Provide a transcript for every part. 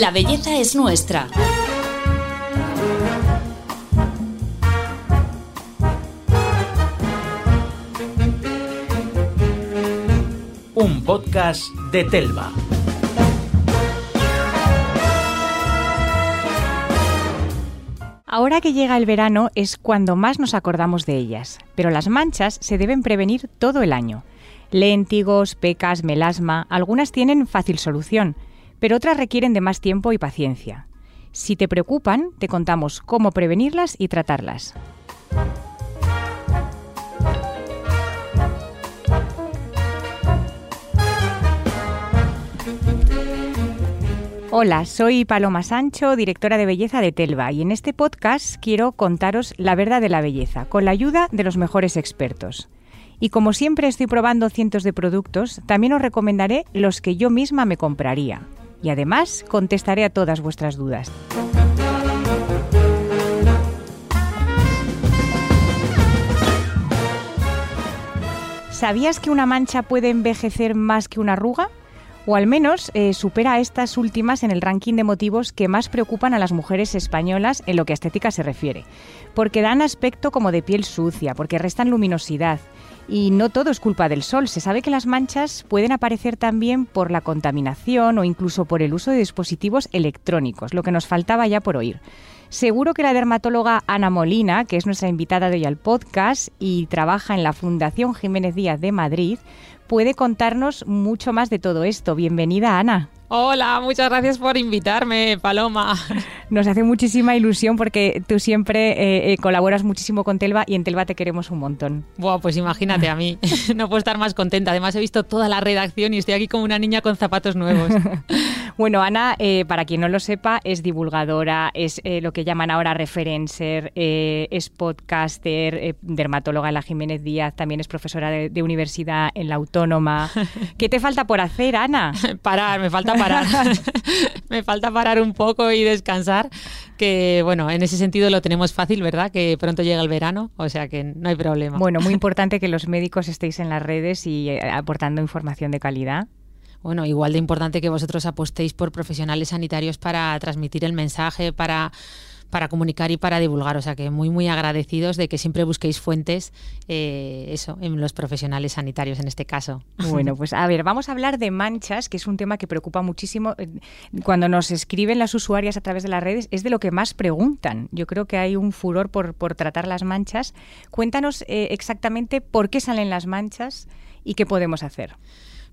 La belleza es nuestra. Un podcast de Telva. Ahora que llega el verano es cuando más nos acordamos de ellas, pero las manchas se deben prevenir todo el año. Léntigos, pecas, melasma, algunas tienen fácil solución, pero otras requieren de más tiempo y paciencia. Si te preocupan, te contamos cómo prevenirlas y tratarlas. Hola, soy Paloma Sancho, directora de belleza de Telva, y en este podcast quiero contaros la verdad de la belleza, con la ayuda de los mejores expertos. Y como siempre estoy probando cientos de productos, también os recomendaré los que yo misma me compraría. Y además contestaré a todas vuestras dudas. ¿Sabías que una mancha puede envejecer más que una arruga? O al menos eh, supera a estas últimas en el ranking de motivos que más preocupan a las mujeres españolas en lo que a estética se refiere, porque dan aspecto como de piel sucia, porque restan luminosidad. Y no todo es culpa del sol. Se sabe que las manchas pueden aparecer también por la contaminación o incluso por el uso de dispositivos electrónicos, lo que nos faltaba ya por oír. Seguro que la dermatóloga Ana Molina, que es nuestra invitada de hoy al podcast y trabaja en la Fundación Jiménez Díaz de Madrid, puede contarnos mucho más de todo esto. Bienvenida, Ana. Hola, muchas gracias por invitarme, Paloma. Nos hace muchísima ilusión porque tú siempre eh, eh, colaboras muchísimo con Telva y en Telva te queremos un montón. Buah, pues imagínate a mí, no puedo estar más contenta. Además he visto toda la redacción y estoy aquí como una niña con zapatos nuevos. bueno, Ana, eh, para quien no lo sepa, es divulgadora, es lo que llaman ahora referencer, es podcaster, dermatóloga en la Jiménez Díaz, también es profesora de, de universidad en la Autónoma. ¿Qué te falta por hacer, Ana? Parar, me falta parar. me falta parar un poco y descansar. Que bueno, en ese sentido lo tenemos fácil, ¿verdad? Que pronto llega el verano, o sea que no hay problema. Bueno, muy importante que los médicos estéis en las redes y eh, aportando información de calidad bueno, igual de importante que vosotros apostéis por profesionales sanitarios para transmitir el mensaje, para para comunicar y para divulgar. O sea que muy, muy agradecidos de que siempre busquéis fuentes, eh, eso, en los profesionales sanitarios en este caso. Bueno, pues a ver, vamos a hablar de manchas, que es un tema que preocupa muchísimo. Eh, cuando nos escriben las usuarias a través de las redes, es de lo que más preguntan. Yo creo que hay un furor por, por tratar las manchas. Cuéntanos eh, exactamente por qué salen las manchas y qué podemos hacer.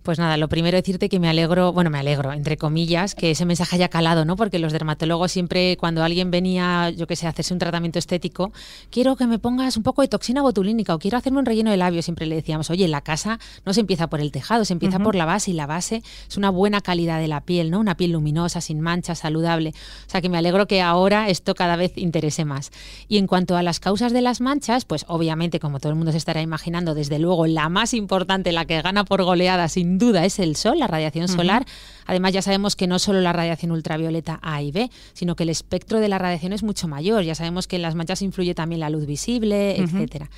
Pues nada, lo primero decirte que me alegro, bueno, me alegro, entre comillas, que ese mensaje haya calado, ¿no? Porque los dermatólogos siempre, cuando alguien venía, yo qué sé, a hacerse un tratamiento estético, quiero que me pongas un poco de toxina botulínica o quiero hacerme un relleno de labio, siempre le decíamos, oye, la casa no se empieza por el tejado, se empieza por la base y la base es una buena calidad de la piel, ¿no? Una piel luminosa, sin manchas, saludable. O sea que me alegro que ahora esto cada vez interese más. Y en cuanto a las causas de las manchas, pues obviamente, como todo el mundo se estará imaginando, desde luego la más importante, la que gana por goleada, sin duda es el sol, la radiación solar. Además, ya sabemos que no solo la radiación ultravioleta A y B, sino que el espectro de la radiación es mucho mayor. Ya sabemos que en las manchas influye también la luz visible, etcétera.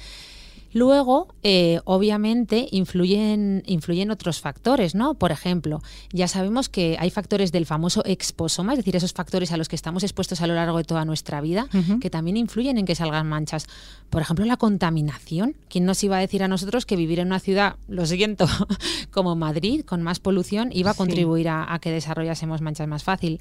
Luego, eh, obviamente, influyen, influyen otros factores, ¿no? Por ejemplo, ya sabemos que hay factores del famoso exposoma, es decir, esos factores a los que estamos expuestos a lo largo de toda nuestra vida, que también influyen en que salgan manchas. Por ejemplo, la contaminación. ¿Quién nos iba a decir a nosotros que vivir en una ciudad, lo siguiente, como Madrid, con más polución, iba a contribuir a, a que desarrollásemos manchas más fácil?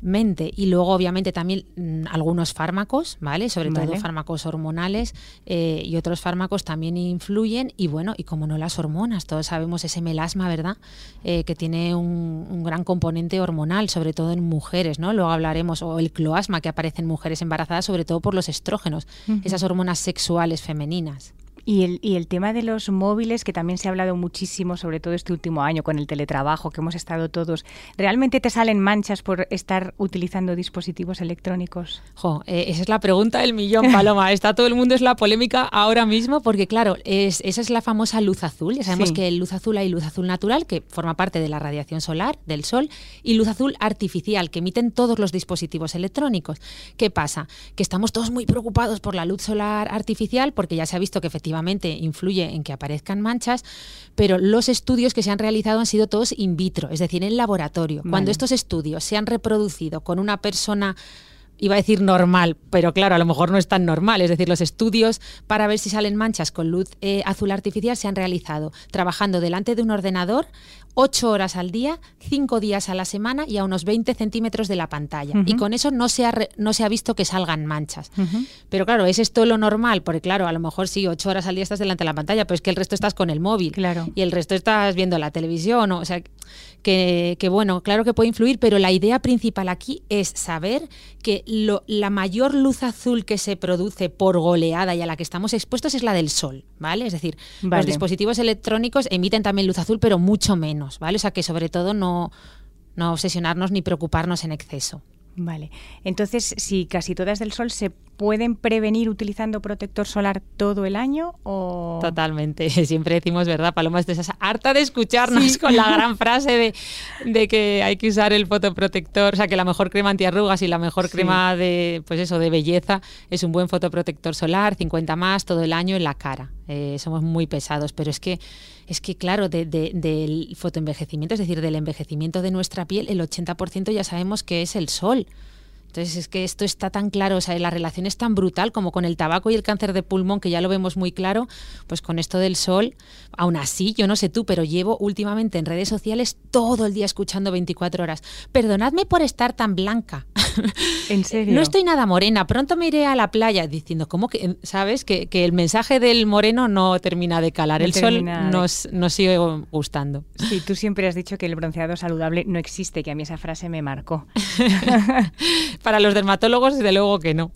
Mente y luego obviamente también mm, algunos fármacos, ¿vale? Sobre todo fármacos hormonales eh, y otros fármacos también influyen y bueno, y como no las hormonas, todos sabemos ese melasma, ¿verdad? Eh, que tiene un, gran componente hormonal, sobre todo en mujeres, ¿no? Luego hablaremos, o el cloasma que aparece en mujeres embarazadas, sobre todo por los estrógenos, esas hormonas sexuales femeninas. Y el, y el tema de los móviles, que también se ha hablado muchísimo, sobre todo este último año con el teletrabajo, que hemos estado todos, ¿realmente te salen manchas por estar utilizando dispositivos electrónicos? Jo, eh, esa es la pregunta del millón, Paloma. Está todo el mundo, es la polémica ahora mismo, porque claro, es, esa es la famosa luz azul. Ya sabemos que en luz azul hay luz azul natural, que forma parte de la radiación solar, del sol, y luz azul artificial, que emiten todos los dispositivos electrónicos. ¿Qué pasa? Que estamos todos muy preocupados por la luz solar artificial, porque ya se ha visto que efectivamente efectivamente influye en que aparezcan manchas, pero los estudios que se han realizado han sido todos in vitro, es decir, en laboratorio. Cuando estos estudios se han reproducido con una persona iba a decir normal, pero claro, a lo mejor no es tan normal. Es decir, los estudios para ver si salen manchas con luz eh, azul artificial se han realizado trabajando delante de un ordenador ocho horas al día, cinco días a la semana y a unos 20 centímetros de la pantalla. Y con eso no se, ha no se ha visto que salgan manchas. Pero claro, ¿es esto lo normal? Porque claro, a lo mejor sí, ocho horas al día estás delante de la pantalla, pero es que el resto estás con el móvil. Claro. Y el resto estás viendo la televisión. O, sea, que, que, bueno, claro que puede influir, pero la idea principal aquí es saber que lo, la mayor luz azul que se produce por goleada y a la que estamos expuestos es la del sol, ¿vale? Es decir, los dispositivos electrónicos emiten también luz azul, pero mucho menos, ¿vale? O sea que sobre todo no, no obsesionarnos ni preocuparnos en exceso. Vale. Entonces, si casi todas del sol se pueden prevenir utilizando protector solar todo el año o totalmente. Siempre decimos verdad Paloma de esas harta de escucharnos con la gran frase de, que hay que usar el fotoprotector o sea que la mejor crema antiarrugas y la mejor crema de pues eso de belleza es un buen fotoprotector solar 50 más todo el año en la cara. Eh, somos muy pesados pero es que es que claro del fotoenvejecimiento es decir del envejecimiento de nuestra piel el 80% ya sabemos que es el sol entonces es que esto está tan claro, o sea, la relación es tan brutal como con el tabaco y el cáncer de pulmón, que ya lo vemos muy claro, pues con esto del sol, aún así, yo no sé tú, pero llevo últimamente en redes sociales todo el día escuchando 24 horas. Perdonadme por estar tan blanca. ¿En serio? No estoy nada morena, pronto me iré a la playa diciendo, ¿cómo que, sabes? Que, el mensaje del moreno no termina de calar, el sol nos, nos sigue gustando. Sí, tú siempre has dicho que el bronceado saludable no existe, que a mí esa frase me marcó. Para los dermatólogos, desde luego que no.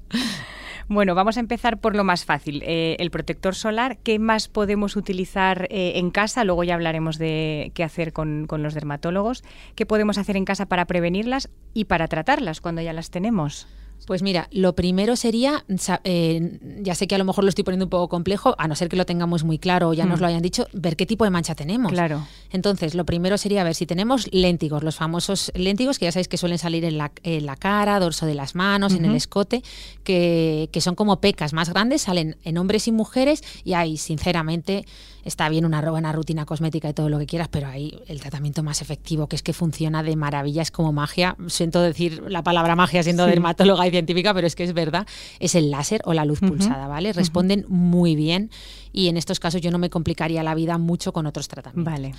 Bueno, vamos a empezar por lo más fácil, eh, el protector solar. ¿Qué más podemos utilizar eh, en casa? Luego ya hablaremos de qué hacer con, con, los dermatólogos. ¿Qué podemos hacer en casa para prevenirlas y para tratarlas cuando ya las tenemos? Pues mira, lo primero sería, eh, ya sé que a lo mejor lo estoy poniendo un poco complejo, a no ser que lo tengamos muy claro o ya nos mm. lo hayan dicho, ver qué tipo de mancha tenemos. Claro. Entonces, lo primero sería ver si tenemos léntigos, los famosos léntigos que ya sabéis que suelen salir en la, cara, dorso de las manos, en el escote, que, que son como pecas más grandes, salen en hombres y mujeres y ahí, sinceramente, está bien una buena rutina cosmética y todo lo que quieras, pero ahí el tratamiento más efectivo, que es que funciona de maravilla, es como magia. Siento decir la palabra magia siendo dermatóloga y científica, pero es que es verdad, es el láser o la luz pulsada, ¿vale? Responden muy bien y en estos casos yo no me complicaría la vida mucho con otros tratamientos. Vale.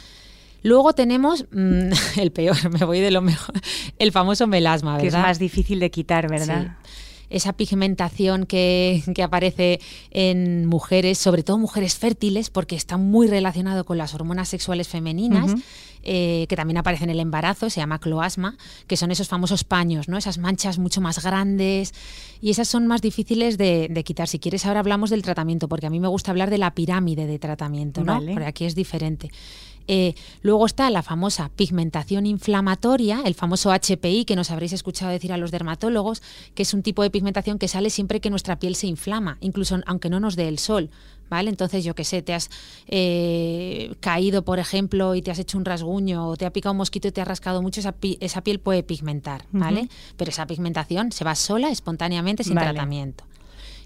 Luego tenemos mm, el peor, me voy de lo mejor, el famoso melasma, ¿verdad? Que es más difícil de quitar, ¿verdad? Esa pigmentación que, aparece en mujeres, sobre todo mujeres fértiles, porque está muy relacionado con las hormonas sexuales femeninas. Eh, que también aparece en el embarazo, se llama cloasma, que son esos famosos paños, ¿no? Esas manchas mucho más grandes y esas son más difíciles de, quitar. Si quieres, ahora hablamos del tratamiento, porque a mí me gusta hablar de la pirámide de tratamiento, ¿no? Porque aquí es diferente. Eh, luego está la famosa pigmentación inflamatoria, el famoso HPI que nos habréis escuchado decir a los dermatólogos, que es un tipo de pigmentación que sale siempre que nuestra piel se inflama, incluso aunque no nos dé el sol. ¿Vale? Entonces, yo qué sé, te has eh, caído, por ejemplo, y te has hecho un rasguño, o te ha picado un mosquito y te ha rascado mucho, esa, piel puede pigmentar, ¿vale? Pero esa pigmentación se va sola, espontáneamente, sin tratamiento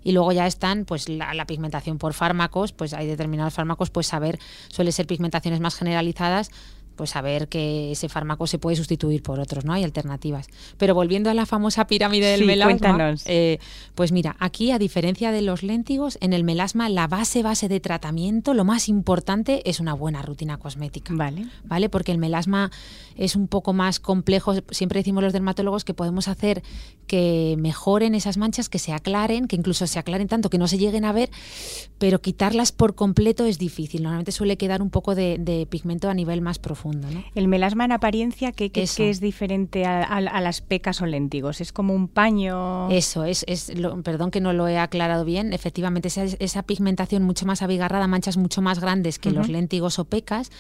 y luego ya están pues la, pigmentación por fármacos, pues hay determinados fármacos, pues saber, suele ser pigmentaciones más generalizadas, pues saber que ese fármaco se puede sustituir por otros, ¿no? Hay alternativas. Pero volviendo a la famosa pirámide del melasma, eh, pues mira, aquí a diferencia de los léntigos, en el melasma la base base de tratamiento, lo más importante es una buena rutina cosmética. Vale. ¿Vale? Porque el melasma es un poco más complejo. Siempre decimos los dermatólogos que podemos hacer que mejoren esas manchas, que se aclaren, que incluso se aclaren tanto que no se lleguen a ver, pero quitarlas por completo es difícil. Normalmente suele quedar un poco de, de pigmento a nivel más profundo. El melasma en apariencia, ¿qué, es diferente a, las pecas o léntigos? ¿Es como un paño? Eso, es, es perdón que no lo he aclarado bien, efectivamente esa, esa pigmentación mucho más abigarrada, manchas mucho más grandes que los léntigos o pecas,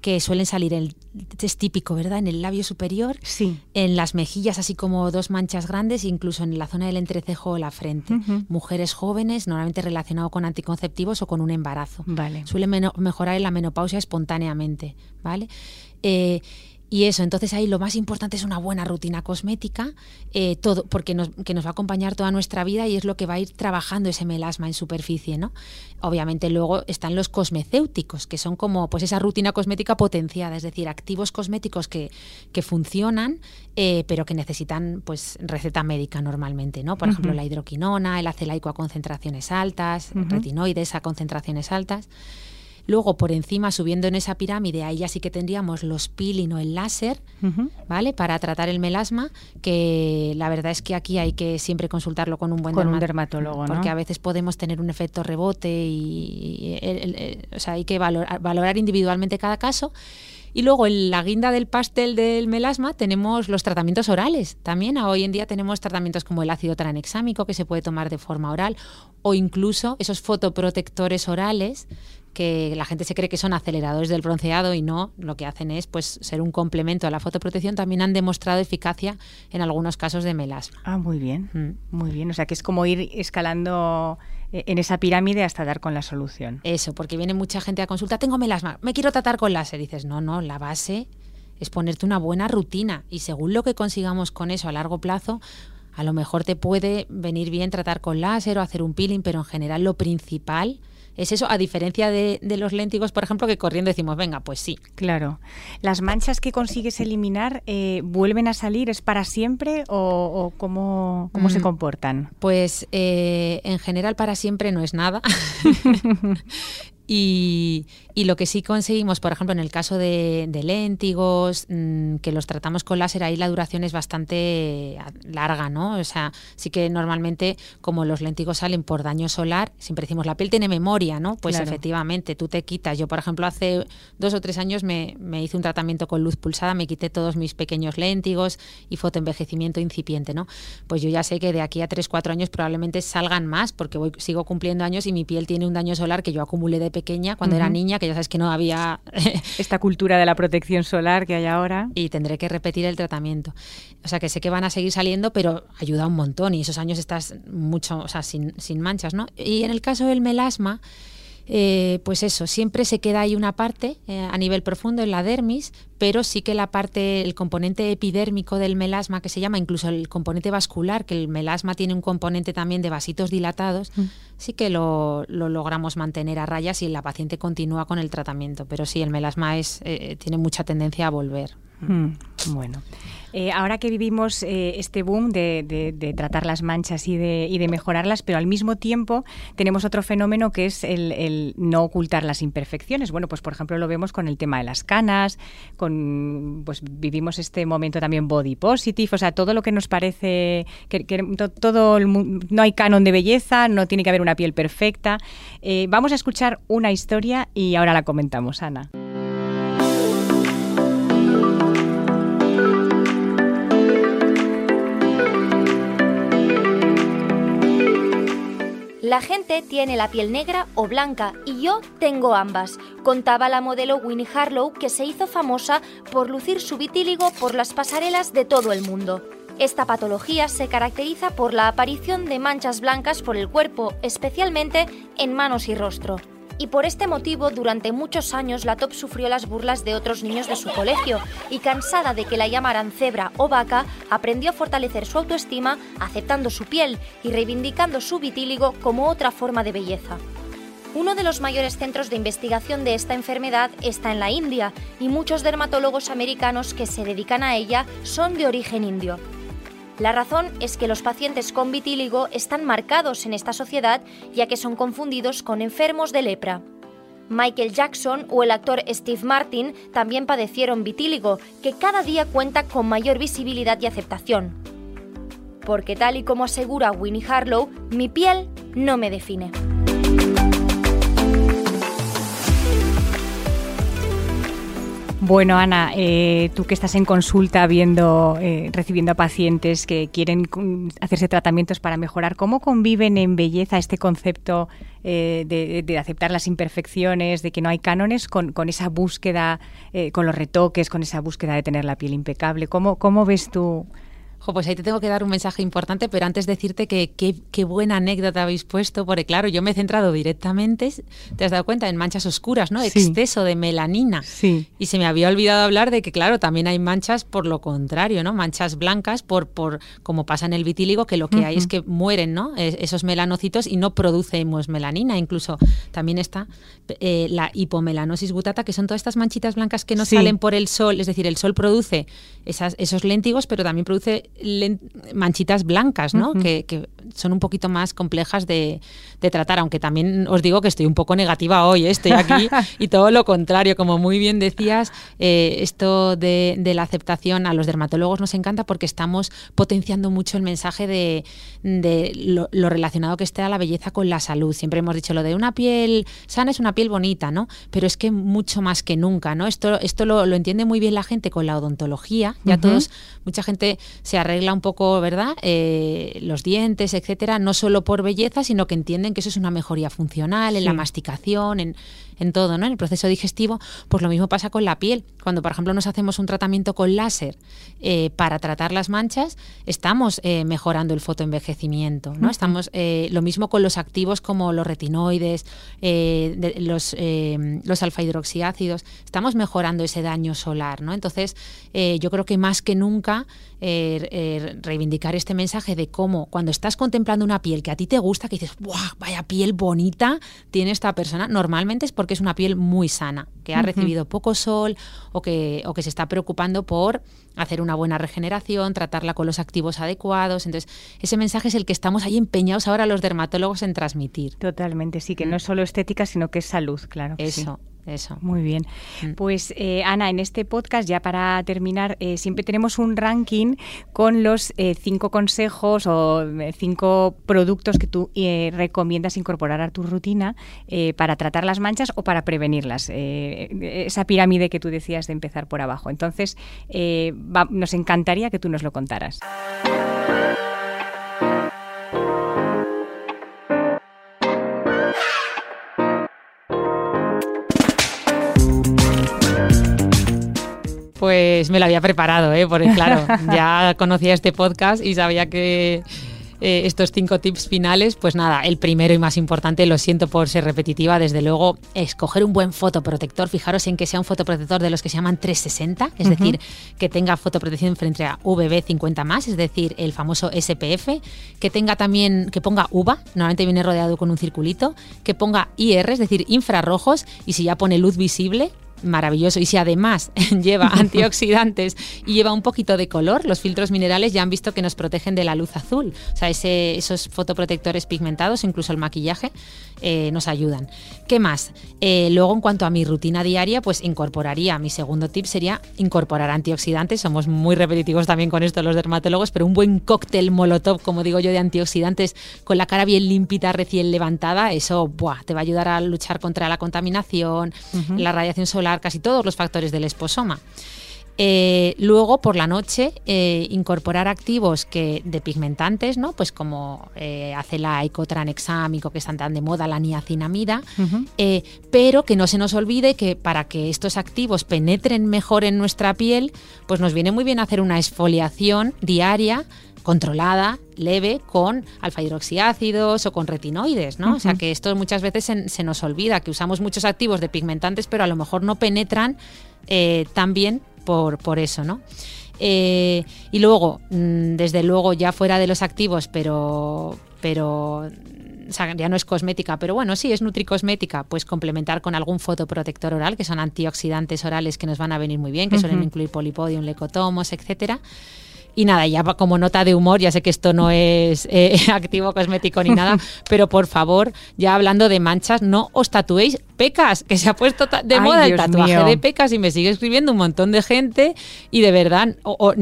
que suelen salir, el, es típico, ¿verdad? En el labio superior, sí. en las mejillas, así como dos manchas grandes, incluso en la zona del entrecejo o la frente. Mujeres jóvenes, normalmente relacionado con anticonceptivos o con un embarazo. Vale. Suele mejorar en la menopausia espontáneamente, ¿vale? Eh, Y eso, entonces ahí lo más importante es una buena rutina cosmética, eh, todo, porque nos, que nos va a acompañar toda nuestra vida y es lo que va a ir trabajando ese melasma en superficie, ¿no? Obviamente luego están los cosmecéuticos, que son como pues esa rutina cosmética potenciada, es decir, activos cosméticos que, que funcionan, eh, pero que necesitan pues receta médica normalmente, ¿no? Por ejemplo, la hidroquinona, el acelaico a concentraciones altas, retinoides a concentraciones altas. Luego, por encima, subiendo en esa pirámide, ahí ya sí que tendríamos los peeling o el láser, ¿vale? Para tratar el melasma, que la verdad es que aquí hay que siempre consultarlo con un buen con un dermatólogo, ¿no? Porque a veces podemos tener un efecto rebote y, o sea, hay que valorar, valorar individualmente cada caso. Y luego en la guinda del pastel del melasma tenemos los tratamientos orales. También hoy en día tenemos tratamientos como el ácido tranexámico que se puede tomar de forma oral o incluso esos fotoprotectores orales que la gente se cree que son aceleradores del bronceado y no, lo que hacen es pues ser un complemento a la fotoprotección, también han demostrado eficacia en algunos casos de melasma. Ah, muy bien, mm. muy bien, o sea que es como ir escalando eh, en esa pirámide hasta dar con la solución. Eso, porque viene mucha gente a consulta, tengo melasma, me quiero tratar con láser, y dices, no, no, la base es ponerte una buena rutina y según lo que consigamos con eso a largo plazo, a lo mejor te puede venir bien tratar con láser o hacer un peeling, pero en general lo principal es eso, a diferencia de, los léntigos, por ejemplo, que corriendo decimos, venga, pues sí. Claro. ¿Las manchas que consigues eliminar eh, vuelven a salir? ¿Es para siempre o, cómo, cómo se mm. comportan? Pues eh, en general para siempre no es nada. Y, lo que sí conseguimos, por ejemplo, en el caso de, de léntigos, mm, que los tratamos con láser, ahí la duración es bastante larga, ¿no? O sea, sí que normalmente, como los léntigos salen por daño solar, siempre decimos, la piel tiene memoria, ¿no? Pues efectivamente, tú te quitas. Yo, por ejemplo, hace dos o tres años me, me, hice un tratamiento con luz pulsada, me quité todos mis pequeños léntigos y fotoenvejecimiento incipiente, ¿no? Pues yo ya sé que de aquí a tres, cuatro años probablemente salgan más, porque voy, sigo cumpliendo años y mi piel tiene un daño solar que yo acumulé de pequeña, cuando era niña, que ya sabes que no había... Esta cultura de la protección solar que hay ahora. Y tendré que repetir el tratamiento. O sea, que sé que van a seguir saliendo, pero ayuda un montón y esos años estás mucho, o sea, sin, sin manchas, ¿no? Y en el caso del melasma, eh, pues eso, siempre se queda ahí una parte eh, a nivel profundo en la dermis, pero sí que la parte, el componente epidérmico del melasma, que se llama incluso el componente vascular, que el melasma tiene un componente también de vasitos dilatados, mm. sí que lo, logramos mantener a raya si la paciente continúa con el tratamiento. Pero sí, el melasma es, eh, tiene mucha tendencia a volver. Mm, bueno. Eh, ahora que vivimos eh, este boom de, tratar las manchas y de, mejorarlas, pero al mismo tiempo tenemos otro fenómeno que es el, no ocultar las imperfecciones. Bueno, pues por ejemplo lo vemos con el tema de las canas, con pues vivimos este momento también body positive, o sea, todo lo que nos parece que, todo no hay canon de belleza, no tiene que haber una piel perfecta. Eh, vamos a escuchar una historia y ahora la comentamos, Ana. La gente tiene la piel negra o blanca y yo tengo ambas, contaba la modelo Winnie Harlow que se hizo famosa por lucir su vitíligo por las pasarelas de todo el mundo. Esta patología se caracteriza por la aparición de manchas blancas por el cuerpo, especialmente en manos y rostro y por este motivo durante muchos años la top sufrió las burlas de otros niños de su colegio y cansada de que la llamaran cebra o vaca, aprendió a fortalecer su autoestima aceptando su piel y reivindicando su vitíligo como otra forma de belleza. Uno de los mayores centros de investigación de esta enfermedad está en la India y muchos dermatólogos americanos que se dedican a ella son de origen indio. La razón es que los pacientes con vitíligo están marcados en esta sociedad ya que son confundidos con enfermos de lepra. Michael Jackson o el actor Steve Martin también padecieron vitíligo, que cada día cuenta con mayor visibilidad y aceptación. Porque tal y como asegura Winnie Harlow, mi piel no me define. Bueno, Ana, eh, tú que estás en consulta viendo, eh, recibiendo a pacientes que quieren hacerse tratamientos para mejorar, ¿cómo conviven en belleza este concepto eh, de, aceptar las imperfecciones, de que no hay cánones, con, esa búsqueda, con los retoques, con esa búsqueda de tener la piel impecable? ¿Cómo, cómo ves tú pues ahí te tengo que dar un mensaje importante, pero antes decirte que qué buena anécdota habéis puesto, porque claro, yo me he centrado directamente, te has dado cuenta, en manchas oscuras, ¿no? Exceso de melanina. Sí. Y se me había olvidado hablar de que, claro, también hay manchas por lo contrario, ¿no? Manchas blancas, por, por como pasa en el vitíligo, que lo que hay es que mueren, ¿no? esos melanocitos y no producemos melanina. Incluso también está eh, la hipomelanosis butata, que son todas estas manchitas blancas que no salen por el sol, es decir, el sol produce esas, esos léntigos, pero también produce manchitas blancas, ¿no? que, son un poquito más complejas de, tratar, aunque también os digo que estoy un poco negativa hoy, ¿eh? estoy aquí y todo lo contrario, como muy bien decías, eh, esto de, la aceptación a los dermatólogos nos encanta porque estamos potenciando mucho el mensaje de, lo, relacionado que esté a la belleza con la salud. Siempre hemos dicho lo de una piel sana es una piel bonita, ¿no? Pero es que mucho más que nunca, ¿no? Esto, esto lo, entiende muy bien la gente con la odontología, ya todos, mucha gente se arregla un poco, ¿verdad? Eh, los dientes, etcétera, no solo por belleza, sino que entienden que eso es una mejoría funcional en la masticación, en, en todo, ¿no? En el proceso digestivo, pues lo mismo pasa con la piel. Cuando, por ejemplo, nos hacemos un tratamiento con láser eh, para tratar las manchas, estamos eh, mejorando el fotoenvejecimiento, ¿no? Estamos eh, lo mismo con los activos como los retinoides, los, los alfa hidroxiácidos, estamos mejorando ese daño solar, ¿no? Entonces, yo creo que más que nunca reivindicar este mensaje de cómo cuando estás contemplando una piel que a ti te gusta, que dices, ¡buah! Vaya piel bonita tiene esta persona, normalmente es porque que es una piel muy sana, que ha recibido poco sol o que, o que se está preocupando por hacer una buena regeneración, tratarla con los activos adecuados. Entonces, ese mensaje es el que estamos ahí empeñados ahora los dermatólogos en transmitir. Totalmente, sí, que no es solo estética, sino que es salud, claro. Eso, eso. Muy bien. Mm. Pues eh, Ana, en este podcast, ya para terminar, eh, siempre tenemos un ranking con los eh, cinco consejos o cinco productos que tú recomiendas incorporar a tu rutina para tratar las manchas o para prevenirlas. esa pirámide que tú decías de empezar por abajo. Entonces, nos encantaría que tú nos lo contaras. Pues me lo había preparado, ¿eh? porque claro, ya conocía este podcast y sabía que eh, estos cinco tips finales, pues nada, el primero y más importante, lo siento por ser repetitiva, desde luego, escoger un buen fotoprotector. Fijaros en que sea un fotoprotector de los que se llaman 360, es decir, que tenga fotoprotección frente a VB50 más, es decir, el famoso SPF, que tenga también, que ponga UVA, normalmente viene rodeado con un circulito, que ponga IR, es decir, infrarrojos, y si ya pone luz visible, maravilloso. Y si además lleva antioxidantes y lleva un poquito de color, los filtros minerales ya han visto que nos protegen de la luz azul. O sea, ese, esos fotoprotectores pigmentados, incluso el maquillaje, eh, nos ayudan. ¿Qué más? Eh, luego, en cuanto a mi rutina diaria, pues incorporaría, mi segundo tip sería incorporar antioxidantes. Somos muy repetitivos también con esto los dermatólogos, pero un buen cóctel molotov, como digo yo, de antioxidantes con la cara bien limpita, recién levantada, eso te va a ayudar a luchar contra la contaminación, la radiación solar, casi todos los factores del esposoma. Eh, luego, por la noche, eh, incorporar activos que de pigmentantes, ¿no? Pues como eh, acelaico, tranexámico, que están tan de moda, la niacinamida, eh, pero que no se nos olvide que para que estos activos penetren mejor en nuestra piel, pues nos viene muy bien hacer una exfoliación diaria controlada, leve, con alfa hidroxiácidos o con retinoides, ¿no? O sea que esto muchas veces se, nos olvida, que usamos muchos activos de pigmentantes, pero a lo mejor no penetran tan bien por, eso, ¿no? Eh, y luego, mm, desde luego, ya fuera de los activos, pero, pero ya no es cosmética, pero bueno, sí es nutricosmética, pues complementar con algún fotoprotector oral, que son antioxidantes orales que nos van a venir muy bien, que suelen incluir polipodium, lecotomos, etcétera. Y nada, ya como nota de humor, ya sé que esto no es eh, activo cosmético ni nada, pero por favor, ya hablando de manchas, no os tatuéis pecas, que se ha puesto de moda el tatuaje de pecas y me sigue escribiendo un montón de gente y de verdad, o,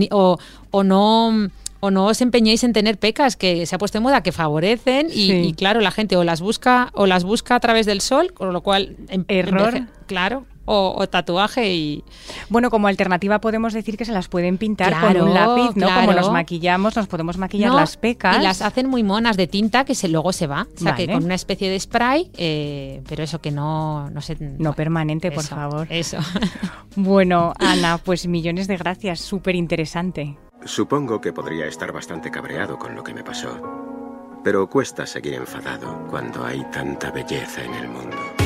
o, no o no os empeñéis en tener pecas que se ha puesto de moda que favorecen y, claro la gente o las busca o las busca a través del sol con lo cual em, error. claro o, tatuaje y... Bueno, como alternativa podemos decir que se las pueden pintar con un lápiz, ¿no? Como nos maquillamos, nos podemos maquillar las pecas. Y las hacen muy monas de tinta que se, luego se va. O sea, que con una especie de spray, eh, pero eso que no... No, sé, no permanente, por favor. Eso. bueno, Ana, pues millones de gracias, súper interesante. Supongo que podría estar bastante cabreado con lo que me pasó. Pero cuesta seguir enfadado cuando hay tanta belleza en el mundo.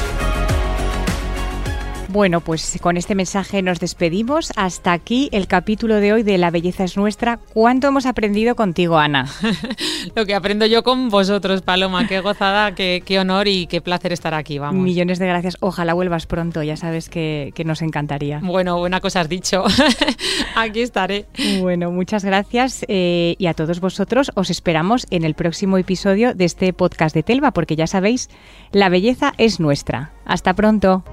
Bueno, pues con este mensaje nos despedimos. Hasta aquí el capítulo de hoy de La belleza es nuestra. ¿Cuánto hemos aprendido contigo, Ana? Lo que aprendo yo con vosotros, Paloma. Qué gozada, qué, qué honor y qué placer estar aquí, vamos. Millones de gracias. Ojalá vuelvas pronto, ya sabes que, que nos encantaría. Bueno, buena cosa has dicho. aquí estaré. Bueno, muchas gracias eh, y a todos vosotros os esperamos en el próximo episodio de este podcast de Telva, porque ya sabéis, la belleza es nuestra. Hasta pronto.